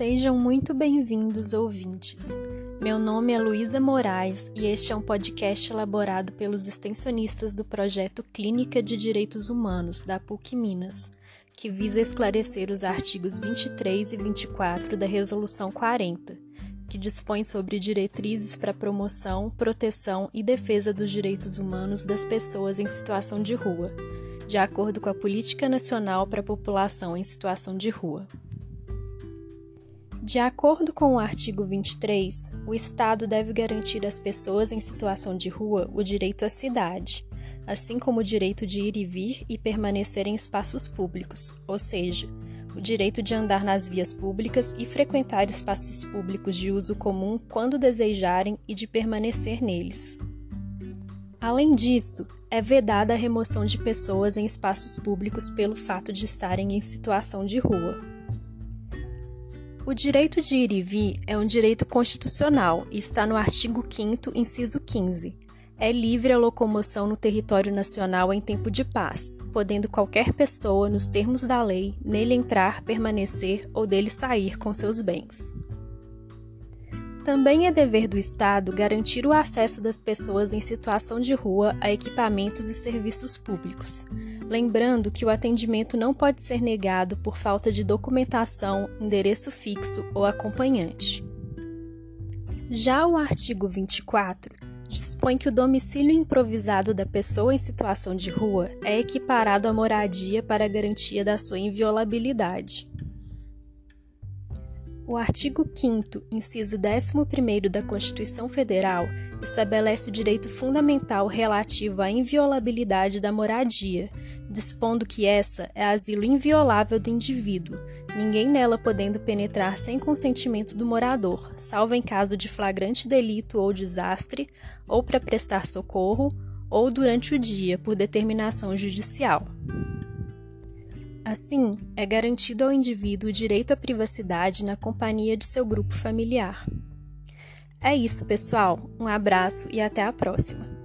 Sejam muito bem-vindos, ouvintes. Meu nome é Luísa Moraes e este é um podcast elaborado pelos extensionistas do projeto Clínica de Direitos Humanos da PUC Minas, que visa esclarecer os artigos 23 e 24 da Resolução 40, que dispõe sobre diretrizes para promoção, proteção e defesa dos direitos humanos das pessoas em situação de rua, de acordo com a Política Nacional para a População em Situação de Rua. De acordo com o artigo 23, o Estado deve garantir às pessoas em situação de rua o direito à cidade, assim como o direito de ir e vir e permanecer em espaços públicos, ou seja, o direito de andar nas vias públicas e frequentar espaços públicos de uso comum quando desejarem e de permanecer neles. Além disso, é vedada a remoção de pessoas em espaços públicos pelo fato de estarem em situação de rua. O direito de ir e vir é um direito constitucional e está no artigo 5 inciso 15. É livre a locomoção no território nacional em tempo de paz, podendo qualquer pessoa, nos termos da lei, nele entrar, permanecer ou dele sair com seus bens. Também é dever do Estado garantir o acesso das pessoas em situação de rua a equipamentos e serviços públicos, lembrando que o atendimento não pode ser negado por falta de documentação, endereço fixo ou acompanhante. Já o artigo 24 dispõe que o domicílio improvisado da pessoa em situação de rua é equiparado à moradia para garantia da sua inviolabilidade. O artigo 5 inciso 11 da Constituição Federal estabelece o direito fundamental relativo à inviolabilidade da moradia, dispondo que essa é asilo inviolável do indivíduo, ninguém nela podendo penetrar sem consentimento do morador, salvo em caso de flagrante delito ou desastre, ou para prestar socorro, ou durante o dia, por determinação judicial. Assim, é garantido ao indivíduo o direito à privacidade na companhia de seu grupo familiar. É isso, pessoal. Um abraço e até a próxima.